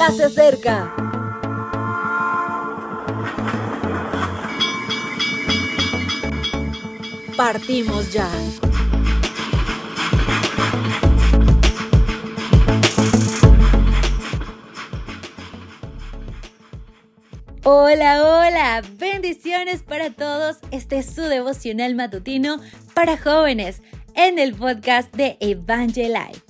ya se acerca. Partimos ya. Hola, hola, bendiciones para todos. Este es su devocional matutino para jóvenes en el podcast de Evangelike.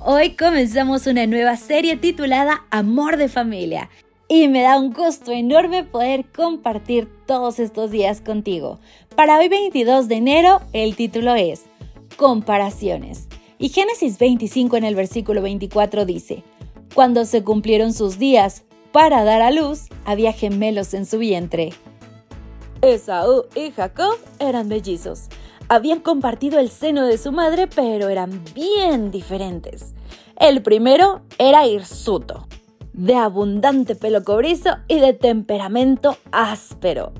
Hoy comenzamos una nueva serie titulada Amor de Familia y me da un gusto enorme poder compartir todos estos días contigo. Para hoy 22 de enero el título es Comparaciones. Y Génesis 25 en el versículo 24 dice, Cuando se cumplieron sus días, para dar a luz, había gemelos en su vientre. Esaú y Jacob eran mellizos. Habían compartido el seno de su madre, pero eran bien diferentes. El primero era hirsuto, de abundante pelo cobrizo y de temperamento áspero.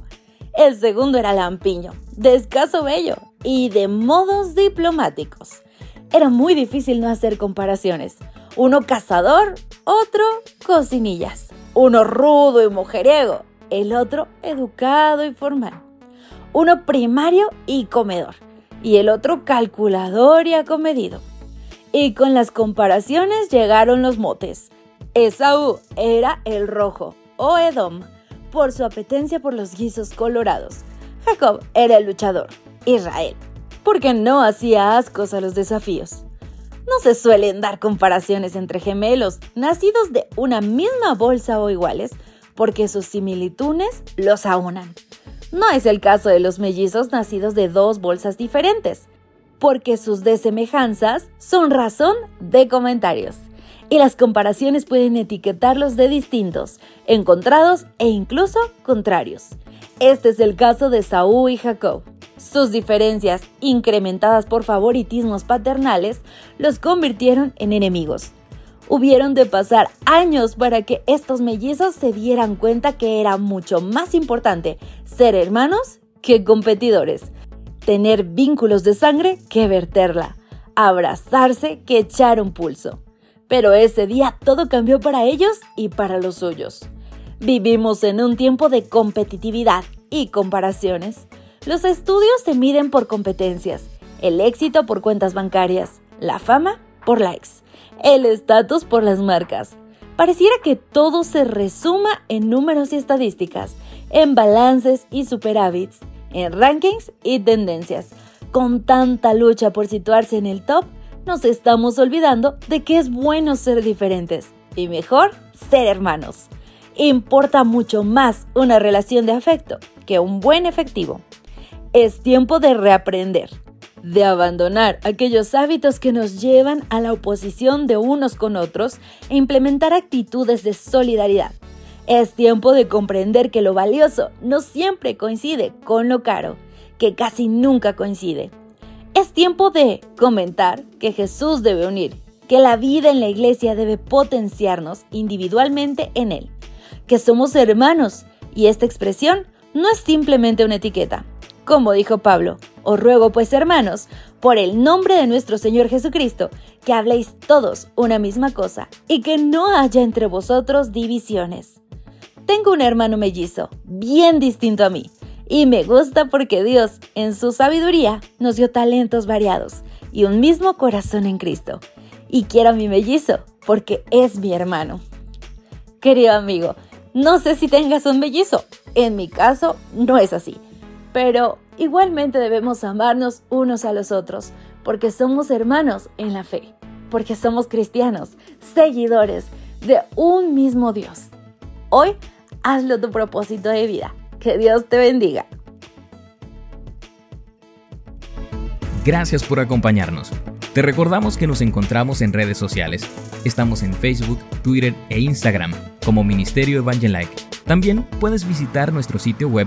El segundo era lampiño, de escaso vello y de modos diplomáticos. Era muy difícil no hacer comparaciones. Uno cazador, otro cocinillas uno rudo y mujeriego, el otro educado y formal. Uno primario y comedor, y el otro calculador y acomedido. Y con las comparaciones llegaron los motes. Esaú era el rojo, o Edom, por su apetencia por los guisos colorados. Jacob era el luchador, Israel, porque no hacía ascos a los desafíos. No se suelen dar comparaciones entre gemelos nacidos de una misma bolsa o iguales, porque sus similitudes los aunan. No es el caso de los mellizos nacidos de dos bolsas diferentes, porque sus desemejanzas son razón de comentarios. Y las comparaciones pueden etiquetarlos de distintos, encontrados e incluso contrarios. Este es el caso de Saúl y Jacob. Sus diferencias, incrementadas por favoritismos paternales, los convirtieron en enemigos. Hubieron de pasar años para que estos mellizos se dieran cuenta que era mucho más importante ser hermanos que competidores, tener vínculos de sangre que verterla, abrazarse que echar un pulso. Pero ese día todo cambió para ellos y para los suyos. Vivimos en un tiempo de competitividad y comparaciones. Los estudios se miden por competencias, el éxito por cuentas bancarias, la fama por likes, el estatus por las marcas. Pareciera que todo se resuma en números y estadísticas, en balances y superávits, en rankings y tendencias. Con tanta lucha por situarse en el top, nos estamos olvidando de que es bueno ser diferentes y mejor ser hermanos. Importa mucho más una relación de afecto que un buen efectivo. Es tiempo de reaprender, de abandonar aquellos hábitos que nos llevan a la oposición de unos con otros e implementar actitudes de solidaridad. Es tiempo de comprender que lo valioso no siempre coincide con lo caro, que casi nunca coincide. Es tiempo de comentar que Jesús debe unir, que la vida en la iglesia debe potenciarnos individualmente en Él, que somos hermanos y esta expresión no es simplemente una etiqueta, como dijo Pablo, os ruego pues hermanos, por el nombre de nuestro Señor Jesucristo, que habléis todos una misma cosa y que no haya entre vosotros divisiones. Tengo un hermano mellizo, bien distinto a mí, y me gusta porque Dios, en su sabiduría, nos dio talentos variados y un mismo corazón en Cristo. Y quiero a mi mellizo porque es mi hermano. Querido amigo, no sé si tengas un mellizo. En mi caso, no es así pero igualmente debemos amarnos unos a los otros, porque somos hermanos en la fe, porque somos cristianos, seguidores de un mismo Dios. Hoy, hazlo tu propósito de vida. Que Dios te bendiga. Gracias por acompañarnos. Te recordamos que nos encontramos en redes sociales. Estamos en Facebook, Twitter e Instagram como Ministerio Evangelike. También puedes visitar nuestro sitio web